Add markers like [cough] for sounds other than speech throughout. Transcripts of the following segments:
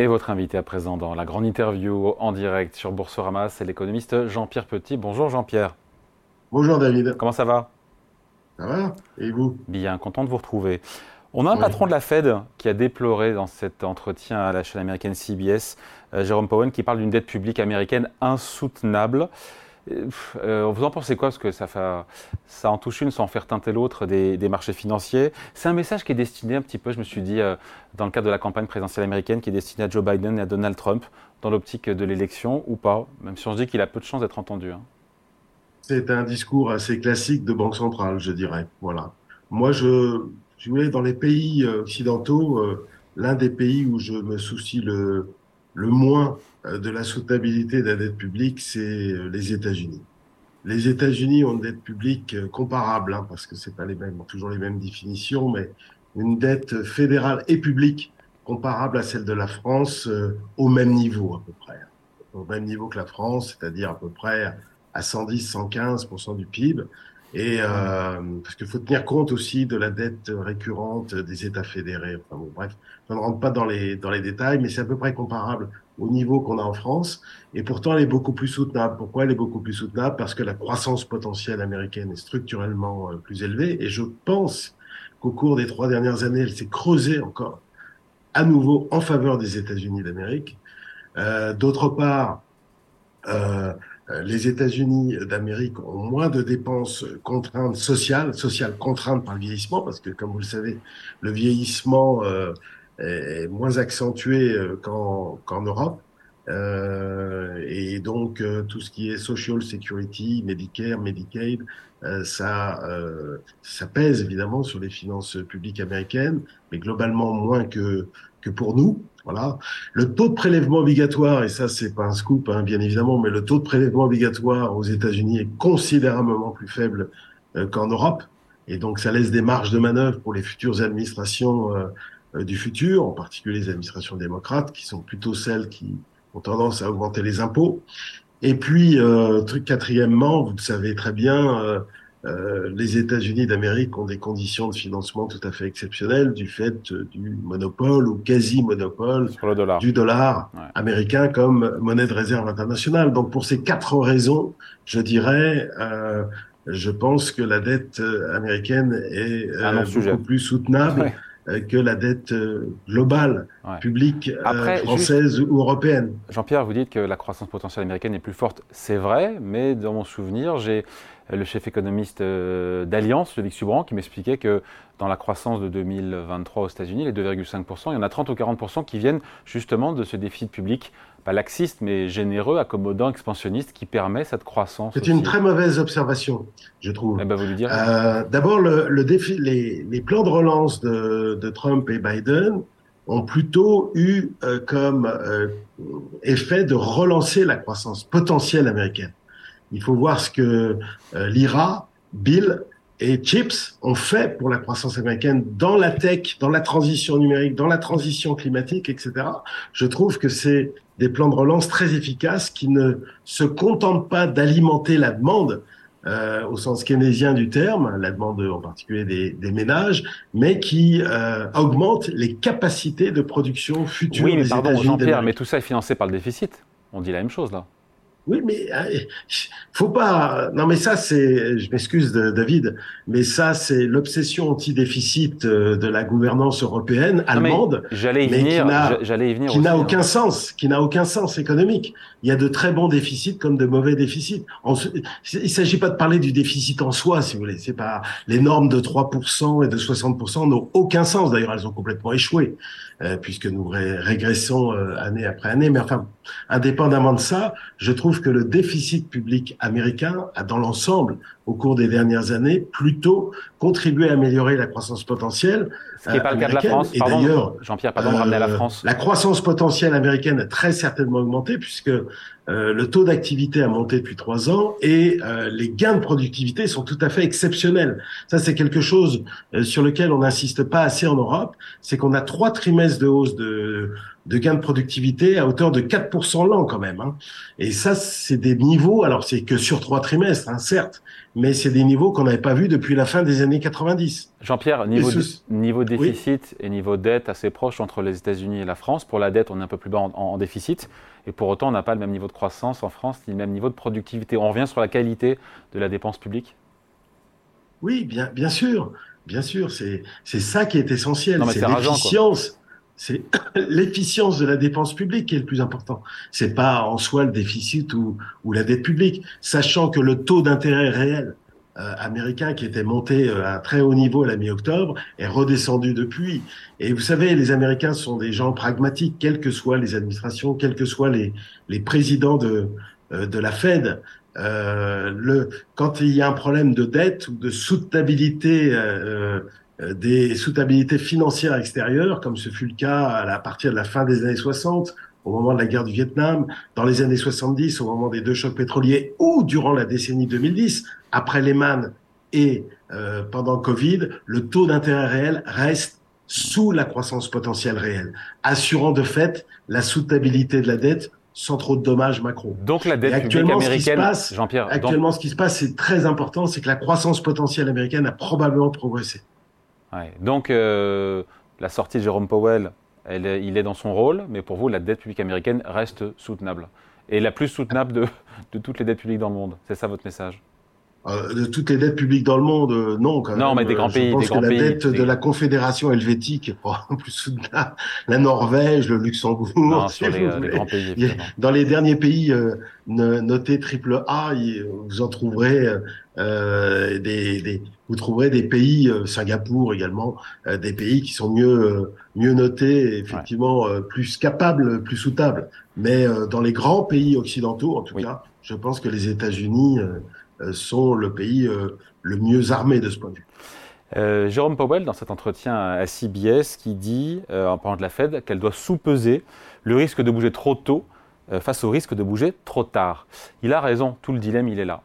Et votre invité à présent dans la grande interview en direct sur Boursorama, c'est l'économiste Jean-Pierre Petit. Bonjour Jean-Pierre. Bonjour David. Comment ça va? Ça va? Et vous? Bien, content de vous retrouver. On a un patron de la Fed qui a déploré dans cet entretien à la chaîne américaine CBS, euh, Jérôme Powell, qui parle d'une dette publique américaine insoutenable. Euh, vous en pensez quoi? Parce que ça, ça en touche une sans faire teinter l'autre des, marchés financiers. C'est un message qui est destiné un petit peu, je me suis dit, euh, dans le cadre de la campagne présidentielle américaine, qui est destiné à Joe Biden et à Donald Trump, dans l'optique de l'élection ou pas, même si on se dit qu'il a peu de chances d'être entendu. Hein. C'est un discours assez classique de banque centrale, je dirais. Voilà. Moi, je, je voulais dans les pays euh, occidentaux, l'un des pays où je me soucie le, le moins euh, de la soutenabilité de la dette publique, c'est euh, les États-Unis. Les États-Unis ont une dette publique euh, comparable, hein, parce que c'est pas les mêmes, toujours les mêmes définitions, mais une dette fédérale et publique comparable à celle de la France au même niveau à peu près, au même niveau que la France, c'est-à-dire à peu près à 110-115% du PIB. Et euh, parce qu'il faut tenir compte aussi de la dette récurrente des États fédérés. Enfin bon, bref, je ne rentre pas dans les dans les détails, mais c'est à peu près comparable au niveau qu'on a en France. Et pourtant, elle est beaucoup plus soutenable. Pourquoi elle est beaucoup plus soutenable? Parce que la croissance potentielle américaine est structurellement euh, plus élevée. Et je pense qu'au cours des trois dernières années, elle s'est creusée encore à nouveau en faveur des États-Unis d'Amérique. Euh, D'autre part, euh, les États-Unis d'Amérique ont moins de dépenses contraintes sociales, sociales contraintes par le vieillissement, parce que comme vous le savez, le vieillissement euh, est moins accentué euh, qu'en Europe. Euh, et donc tout ce qui est social security, Medicare, Medicaid, ça, ça pèse évidemment sur les finances publiques américaines, mais globalement moins que que pour nous. Voilà. Le taux de prélèvement obligatoire, et ça c'est pas un scoop hein, bien évidemment, mais le taux de prélèvement obligatoire aux États-Unis est considérablement plus faible euh, qu'en Europe, et donc ça laisse des marges de manœuvre pour les futures administrations euh, euh, du futur, en particulier les administrations démocrates, qui sont plutôt celles qui ont tendance à augmenter les impôts. Et puis, truc quatrièmement, vous le savez très bien, euh, les États-Unis d'Amérique ont des conditions de financement tout à fait exceptionnelles du fait du monopole ou quasi-monopole du dollar américain comme monnaie de réserve internationale. Donc pour ces quatre raisons, je dirais, euh, je pense que la dette américaine est euh, beaucoup plus soutenable. Que la dette globale, publique, française ou européenne. Jean-Pierre, vous dites que la croissance potentielle américaine est plus forte. C'est vrai, mais dans mon souvenir, j'ai le chef économiste euh, d'Alliance, Ludovic Subran, qui m'expliquait que dans la croissance de 2023 aux États-Unis, les 2,5%, il y en a 30 ou 40% qui viennent justement de ce déficit public, pas laxiste, mais généreux, accommodant, expansionniste, qui permet cette croissance. C'est une très mauvaise observation, je trouve. Eh ben, vous. Euh, D'abord, le, défi, les, les, plans de relance de, de, Trump et Biden ont plutôt eu euh, comme euh, effet de relancer la croissance potentielle américaine. Il faut voir ce que l'IRA, Bill et Chips ont fait pour la croissance américaine dans la tech, dans la transition numérique, dans la transition climatique, etc. Je trouve que c'est des plans de relance très efficaces qui ne se contentent pas d'alimenter la demande, euh, au sens keynésien du terme, la demande en particulier des, des ménages, mais qui euh, augmentent les capacités de production futures oui, mais des pardon, Jean-Pierre, mais tout ça est financé par le déficit. On dit la même chose là. Oui, mais euh, faut pas. Non, mais ça, c'est. Je m'excuse, David, mais ça, c'est l'obsession anti-déficit euh, de la gouvernance européenne allemande. J'allais y venir. J'allais y venir. Qui n'a aucun hein. sens. Qui n'a aucun sens économique. Il y a de très bons déficits comme de mauvais déficits. Il s'agit pas de parler du déficit en soi, si vous voulez. C'est pas les normes de 3% et de 60% n'ont aucun sens. D'ailleurs, elles ont complètement échoué. Euh, puisque nous régressons euh, année après année. Mais enfin, indépendamment de ça, je trouve que le déficit public américain a, dans l'ensemble, au cours des dernières années, plutôt contribué à améliorer la croissance potentielle. Ce qui n'est pas le cas de la France. Et d'ailleurs, Jean-Pierre, pardon de ramener à la euh, France. La croissance potentielle américaine a très certainement augmenté, puisque euh, le taux d'activité a monté depuis trois ans et euh, les gains de productivité sont tout à fait exceptionnels. Ça, c'est quelque chose euh, sur lequel on n'insiste pas assez en Europe. C'est qu'on a trois trimestres de hausse de, de gains de productivité à hauteur de 4% l'an quand même. Hein. Et ça, c'est des niveaux, alors c'est que sur trois trimestres, hein, certes, mais c'est des niveaux qu'on n'avait pas vus depuis la fin des années 90. Jean-Pierre, niveau, niveau déficit et niveau dette assez proche entre les États-Unis et la France. Pour la dette, on est un peu plus bas en, déficit, et pour autant, on n'a pas le même niveau de croissance en France, ni le même niveau de productivité. On revient sur la qualité de la dépense publique? Oui, bien, bien sûr. Bien sûr, c'est ça qui est essentiel. C'est l'efficience c'est [coughs] l'efficience de la dépense publique qui est le plus important. C'est pas en soi le déficit ou, ou la dette publique, sachant que le taux d'intérêt réel euh, américain qui était monté euh, à très haut niveau à la mi-octobre est redescendu depuis. Et vous savez, les Américains sont des gens pragmatiques, quelles que soient les administrations, quels que soient les, les présidents de, euh, de la Fed. Euh, le, quand il y a un problème de dette ou de soutenabilité euh, euh, des soutenabilités financières extérieures, comme ce fut le cas à, partir de la fin des années 60, au moment de la guerre du Vietnam, dans les années 70, au moment des deux chocs pétroliers, ou durant la décennie 2010, après Lehman et euh, pendant Covid, le taux d'intérêt réel reste sous la croissance potentielle réelle, assurant de fait la soutenabilité de la dette sans trop de dommages macro. Donc la dette publique américaine, Jean-Pierre. Actuellement, ce qui se passe, c'est très important, c'est que la croissance potentielle américaine a probablement progressé. Donc, euh, la sortie de Jérôme Powell, elle, il est dans son rôle, mais pour vous, la dette publique américaine reste soutenable. Et la plus soutenable de, de toutes les dettes publiques dans le monde. C'est ça votre message? Euh, de toutes les dettes publiques dans le monde, euh, non. Quand non, mais des grands pays. Je pense que la dette de la Confédération helvétique [laughs] plus soutenable. La Norvège, le Luxembourg. Non, [laughs] sur les, grands pays. Dans les derniers pays notés triple A, vous en trouverez des, des, vous trouverez des pays, euh, Singapour également, euh, des pays qui sont mieux euh, mieux notés, effectivement plus capables, plus soutenables. Mais dans les grands pays occidentaux, en tout cas, je pense que les États-Unis sont le pays le mieux armé de ce point de vue. Jérôme Powell, dans cet entretien à CBS, qui dit, en parlant de la Fed, qu'elle doit sous-peser le risque de bouger trop tôt face au risque de bouger trop tard. Il a raison, tout le dilemme, il est là.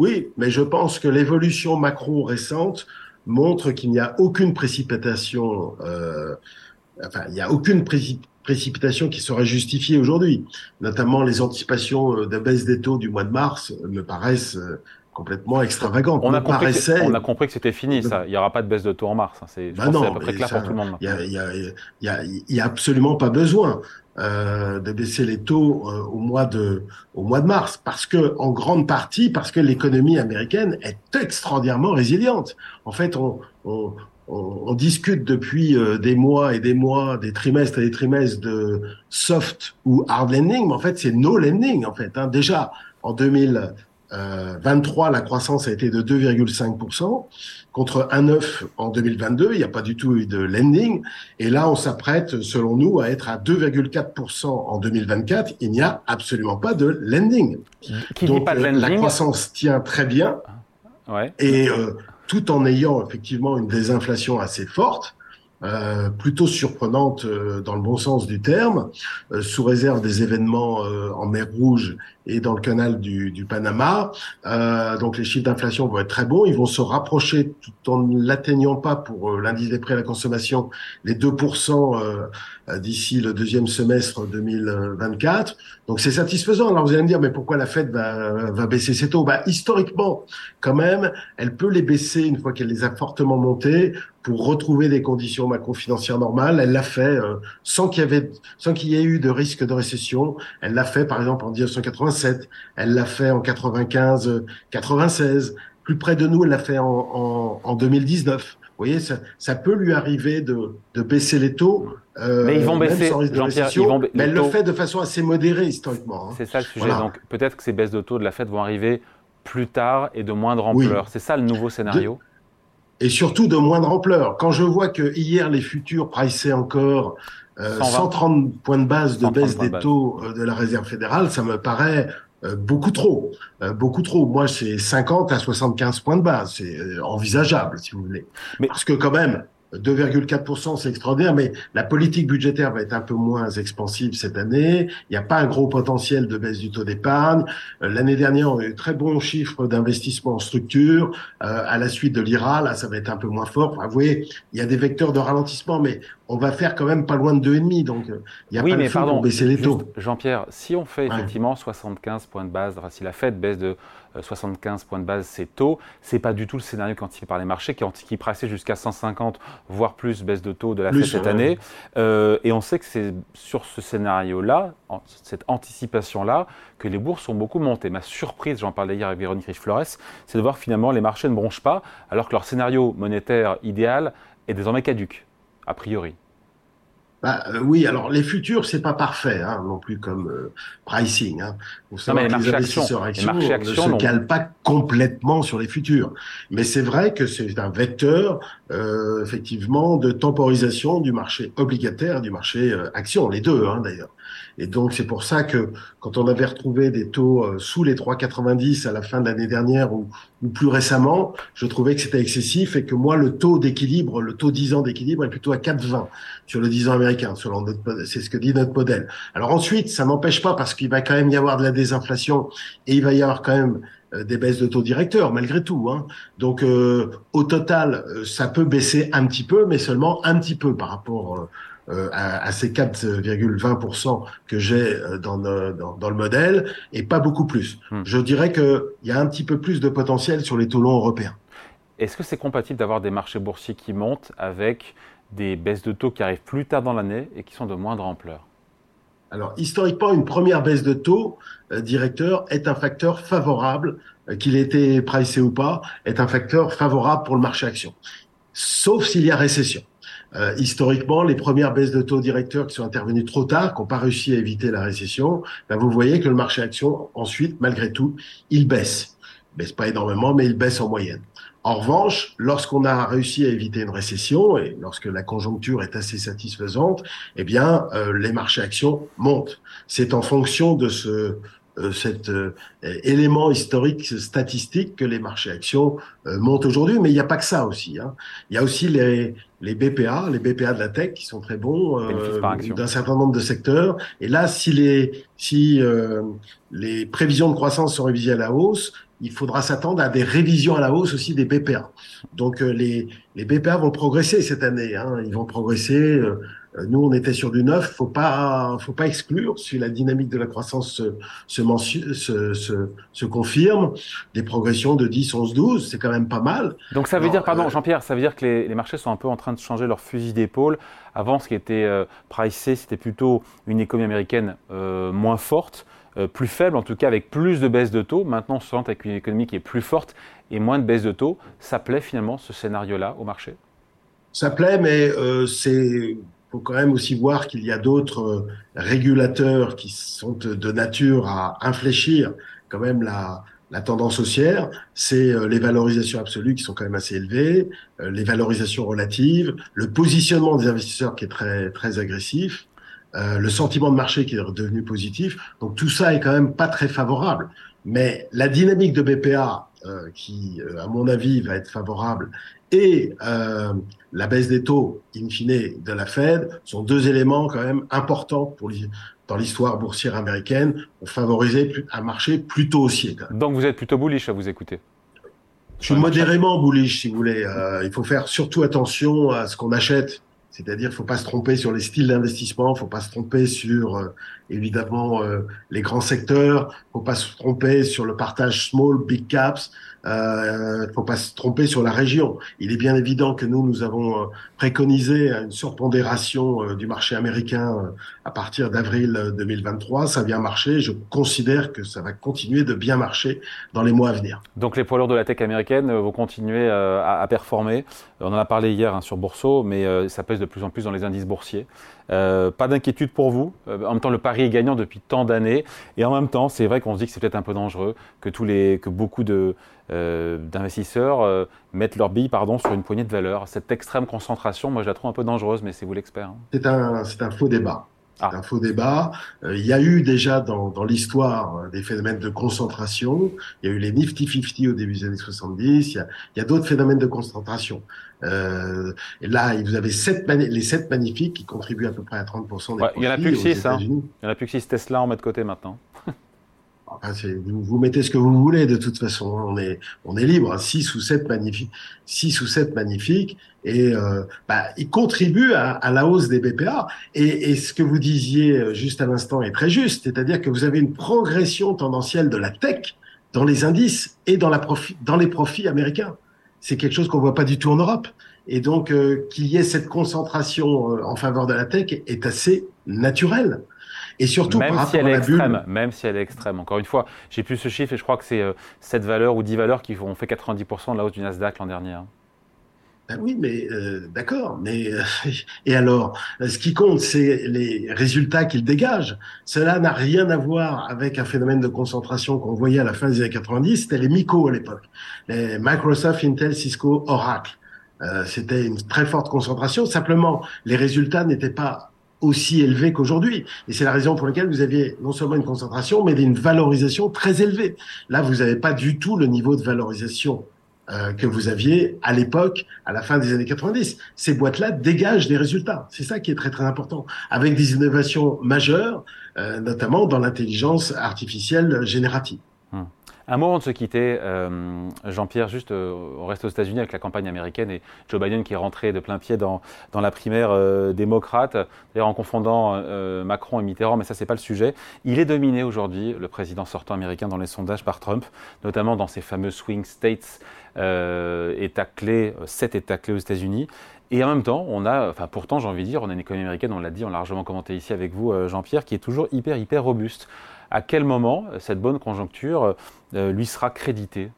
Oui, mais je pense que l'évolution macro récente montre qu'il n'y a aucune précipitation, euh, enfin, il n'y a aucune précipitation qui serait justifiée aujourd'hui. Notamment les anticipations euh, de baisse des taux du mois de mars me paraissent euh, complètement extravagantes. On a, compris que, on a compris que c'était fini, ça. Il n'y aura pas de baisse de taux en mars. Hein. C'est bah à peu près clair pour tout le monde. Il n'y a, absolument pas besoin. Euh, de baisser les taux euh, au mois de au mois de mars parce que en grande partie parce que l'économie américaine est extraordinairement résiliente. En fait, on, on, on, discute depuis euh, des mois et des mois, des trimestres et des trimestres de soft ou hard landing, mais en fait c'est no landing en fait. Hein. Déjà en 2000 euh, 23, la croissance a été de 2,5% contre 1,9 en 2022. Il n'y a pas du tout eu de lending. Et là, on s'apprête, selon nous, à être à 2,4% en 2024. Il n'y a absolument pas de lending. Qui Donc, pas de lending la croissance tient très bien. Ouais. Et euh, tout en ayant effectivement une désinflation assez forte. Euh, plutôt surprenante euh, dans le bon sens du terme, euh, sous réserve des événements en mer Rouge et dans le canal du, du Panama. donc les chiffres d'inflation vont être très bons, ils vont se rapprocher tout en l'atteignant pas pour l'indice des prix à la consommation les 2% d'ici le deuxième semestre 2024. Donc c'est satisfaisant. Alors vous allez me dire, mais pourquoi la Fed va, va baisser ses taux? Bah, Historiquement, quand même, elle peut les baisser une fois qu'elle les a fortement montés pour retrouver des conditions macro-financières normales. Elle l'a fait euh, sans qu'il y avait, sans qu'il y ait eu de risque de récession. Elle l'a fait, par exemple, en 1987. Elle l'a fait en 95, 96. Plus près de nous, elle l'a fait en, en, en 2019. Vous voyez, ça, ça, peut lui arriver de, de baisser les taux. Euh, mais ils vont baisser, Jean-Pierre, mais elle le fait de façon assez modérée historiquement. Hein. C'est ça le sujet. Donc peut-être que ces baisses de taux de la Fed vont arriver plus tard et de moindre ampleur. C'est ça le nouveau scénario? Et surtout de moindre ampleur. Quand je vois que hier les futurs priçaient encore euh, 130 points de base de baisse des taux euh, de la Réserve fédérale, ça me paraît euh, beaucoup trop, euh, beaucoup trop. Moi, c'est 50 à 75 points de base, c'est envisageable, si vous voulez. Mais... Parce que quand même, 2,4%, c'est extraordinaire, mais la politique budgétaire va être un peu moins expansive cette année. Il n'y a pas un gros potentiel de baisse du taux d'épargne. Euh, l'année dernière, on a eu très bons chiffres d'investissement en structure. Euh, à la suite de l'IRA, là, ça va être un peu moins fort. vous voyez, il y a des vecteurs de ralentissement, mais on va faire quand même pas loin de 2,5. Donc, euh, il n'y a oui, pas mais de pardon, pour baisser les taux. Jean-Pierre, si on fait effectivement 75 points de base, si la Fed baisse de 75 points de base, c'est taux. C'est pas du tout le scénario qui est anticipé par les marchés, qui, qui pressait jusqu'à 150, voire plus baisse de taux de la Fed cette année. et on sait que c'est sur ce scénario-là, cette anticipation-là, que les bourses ont beaucoup monté. Ma surprise, j'en parlais hier avec Véronique Riche-Flores, c'est de voir finalement les marchés ne bronchent pas, alors que leur scénario monétaire idéal est désormais caduque, a priori. Bah, euh, oui, alors les futurs, c'est pas parfait hein, non plus comme euh, pricing. Hein. non, mais les, marchés actions, les actions ne se calent pas complètement sur les futurs. Mais c'est vrai que c'est un vecteur, euh, effectivement, de temporisation du marché obligataire, du marché euh, action, les deux hein, d'ailleurs. Et donc c'est pour ça que quand on avait retrouvé des taux euh, sous les 3,90 à la fin de l'année dernière ou, ou, plus récemment, je trouvais que c'était excessif et que moi le taux d'équilibre, le taux 10 ans d'équilibre est plutôt à 4,20 sur le 10 ans américain, selon notre, c'est ce que dit notre modèle. Alors ensuite, ça n'empêche pas parce qu'il va quand même y avoir de la désinflation et il va y avoir quand même euh, des baisses de taux directeurs malgré tout. Hein. Donc euh, au total, ça peut baisser un petit peu, mais seulement un petit peu par rapport euh, à, ces 4,20% que j'ai euh, dans, dans, dans, le modèle et pas beaucoup plus. Hmm. Je dirais qu'il y a un petit peu plus de potentiel sur les taux longs européens. Est-ce que c'est compatible d'avoir des marchés boursiers qui montent avec des baisses de taux qui arrivent plus tard dans l'année et qui sont de moindre ampleur? Alors, historiquement, une première baisse de taux euh, directeur est un facteur favorable, qu'il ait été pricé ou pas, est un facteur favorable pour le marché action. Sauf s'il y a récession. Euh, historiquement, les premières baisses de taux directeurs qui sont intervenues trop tard, qui n'ont pas réussi à éviter la récession, ben vous voyez que le marché action, ensuite, malgré tout, il baisse. Il baisse pas énormément, mais il baisse en moyenne. En revanche, lorsqu'on a réussi à éviter une récession et lorsque la conjoncture est assez satisfaisante, eh bien, euh, les marchés actions montent. C'est en fonction de ce cet euh, élément historique statistique que les marchés actions euh, montent aujourd'hui. Mais il n'y a pas que ça aussi. Hein. Il y a aussi les, les BPA, les BPA de la tech qui sont très bons d'un certain nombre de secteurs. Et là, si les si les prévisions de croissance sont révisées à la hausse, il faudra s'attendre à des révisions à la hausse aussi des BPA. Donc les, les BPA vont progresser cette année. Hein. Ils vont progresser euh, nous, on était sur du neuf. Faut pas, faut pas exclure si la dynamique de la croissance se, se, se, se, confirme. Des progressions de 10, 11, 12, c'est quand même pas mal. Donc ça veut dire, pardon, euh, Jean-Pierre, ça veut dire que les, les, marchés sont un peu en train de changer leur fusil d'épaule. Avant, ce qui était euh, pricé, c'était plutôt une économie américaine euh, moins forte, euh, plus faible, en tout cas avec plus de baisse de taux. Maintenant, on se sent avec une économie qui est plus forte et moins de baisse de taux. Ça plaît finalement ce scénario-là au marché? Ça plaît, mais c'est faut quand même aussi voir qu'il y a d'autres euh, régulateurs qui sont de nature à infléchir quand même la, la tendance haussière, c'est euh, les valorisations absolues qui sont quand même assez élevées, euh, les valorisations relatives, le positionnement des investisseurs qui est très très agressif, le sentiment de marché qui est devenu positif. Donc tout ça est quand même pas très favorable. Mais la dynamique de BPA, qui à mon avis va être favorable, et euh, la baisse des taux, in fine, de la Fed, sont deux éléments quand même importants pour dans l'histoire boursière américaine pour favoriser un marché plutôt haussier. Donc vous êtes plutôt bullish à vous écouter Je suis modérément bullish, si vous voulez. Euh, il faut faire surtout attention à ce qu'on achète. C'est-à-dire, faut pas se tromper sur les styles d'investissement, faut pas se tromper sur euh, évidemment euh, les grands secteurs, faut pas se tromper sur le partage small, big caps. Euh, faut pas se tromper sur la région. Il est bien évident que nous, nous avons euh, préconisé une surpondération euh, du marché américain euh, à partir d'avril 2023. Ça vient marcher. Je considère que ça va continuer de bien marcher dans les mois à venir. Donc les poids lourds de la tech américaine vont continuer à, à performer. On en a parlé hier hein, sur Bourseau, mais ça pèse de plus en plus dans les indices boursiers. Euh, pas d'inquiétude pour vous. Euh, en même temps, le pari est gagnant depuis tant d'années. Et en même temps, c'est vrai qu'on se dit que c'est peut-être un peu dangereux, que, tous les, que beaucoup euh, d'investisseurs mettent leur bille pardon, sur une poignée de valeur. Cette extrême concentration, moi, je la trouve un peu dangereuse, mais c'est vous l'expert. Hein. C'est, un, c'est un faux débat. Ah. un faux débat. il y a eu déjà dans, dans l'histoire des phénomènes de concentration. Il y a eu les Nifty 50 au début des années 70. Il y a, a d'autres phénomènes de concentration. Euh, et là, vous avez sept les sept magnifiques qui contribuent à peu près à 30% des ouais, Il y en a plus que 6, hein. Il y en a plus que 6 Tesla, on met de côté maintenant. Enfin, vous, mettez ce que vous voulez de toute façon. On est, on est libre. 6 ou 7 magnifiques, 6 ou 7 magnifiques. Et euh, bah, ils contribuent à, à, la hausse des BPA. Et, et, ce que vous disiez euh, juste à l'instant est très juste. C'est-à-dire que vous avez une progression tendancielle de la tech dans les indices et dans, la dans les profits américains. C'est quelque chose qu'on voit pas du tout en Europe. Et donc, euh, qu'il y ait cette concentration euh, en faveur de la tech est assez naturel. Et surtout, même si elle est extrême, même si elle est extrême. Encore une fois, j'ai plus ce chiffre et je crois que c'est 7 valeurs ou 10 valeurs qui ont fait 90% de la hausse du Nasdaq l'an dernier. Hein. Ben oui, mais euh, d'accord. Mais euh, [laughs] et alors, ce qui compte, c'est les résultats qu'ils dégagent. Cela n'a rien à voir avec un phénomène de concentration qu'on voyait à la fin des années 90. C'était les MICO à l'époque, les Microsoft, Intel, Cisco, Oracle. Euh, c'était une très forte concentration. Simplement, les résultats n'étaient pas aussi élevés qu'aujourd'hui. Et c'est la raison pour laquelle vous aviez non seulement une concentration, mais une valorisation très élevée. Là, vous n'avez pas du tout le niveau de valorisation euh, que vous aviez à l'époque, à la fin des années 90. Ces boîtes-là dégagent des résultats. C'est ça qui est très très important, avec des innovations majeures, euh, notamment dans l'intelligence artificielle générative. Hum. Un mot avant de se quitter, euh, Jean-Pierre, juste, on reste aux États-Unis avec la campagne américaine et Joe Biden qui est rentré de plein pied dans, dans la primaire démocrate, d'ailleurs en confondant Macron et Mitterrand, mais ça c'est pas le sujet. Il est dominé aujourd'hui, le président sortant américain, dans les sondages par Trump, notamment dans ces fameux swing states euh, État clé, euh, sept États clés aux États-Unis. Et en même temps, on a, enfin pourtant, j'ai envie de dire, on a une économie américaine, on l'a dit, on l'a largement commenté ici avec vous, euh, Jean-Pierre, qui est toujours hyper, hyper robuste. À quel moment cette bonne conjoncture lui sera créditée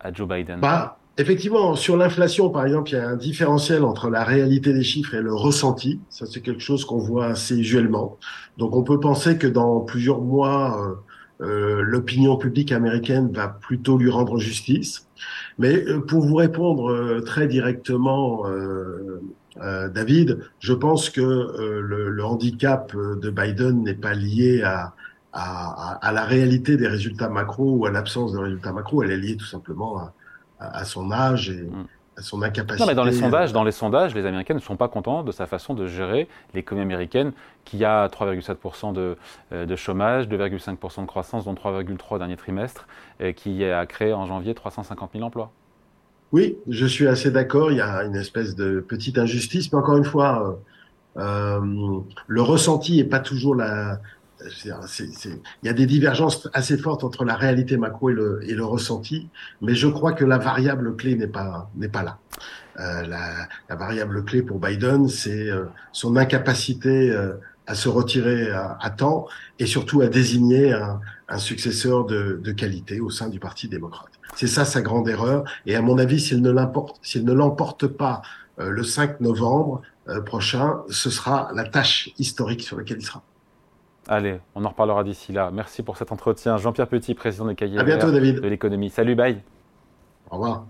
à Joe Biden? Bah, Effectivement, sur l'inflation, par exemple, il y a un différentiel entre la réalité des chiffres et le ressenti. Ça, c'est quelque chose qu'on voit assez usuellement. Donc, on peut penser que dans plusieurs mois, euh, l'opinion publique américaine va plutôt lui rendre justice. Mais euh, pour vous répondre euh, très directement, David, je pense que le, handicap de Biden n'est pas lié à, à, la réalité des résultats macro ou à l'absence de résultats macro. Elle est liée tout simplement à, à son âge et, mm son incapacité. Non, mais dans les sondages, dans les sondages, les Américains ne sont pas contents de sa façon de gérer l'économie américaine, qui a 3,7% de, euh, de, chômage, 2,5% de croissance, dont 3,3 dernier trimestre, et qui a créé en janvier 350 000 emplois. Oui, je suis assez d'accord. Il y a une espèce de petite injustice, mais encore une fois, euh, euh le ressenti n'est pas toujours la, il y a des divergences assez fortes entre la réalité macro et le, et le ressenti, mais je crois que la variable clé n'est pas n'est pas là. Euh, la, la, variable clé pour Biden, c'est euh, son incapacité euh, à se retirer à, temps et surtout à désigner un, un successeur de, de, qualité au sein du Parti démocrate. C'est ça sa grande erreur. Et à mon avis, s'il ne l'emporte, s'il ne l'emporte pas euh, le 5 novembre prochain, ce sera la tâche historique sur laquelle il sera. Allez, on en reparlera d'ici là. Merci pour cet entretien. Jean-Pierre Petit, président des cahiers de l'économie. Salut, bye. Au revoir.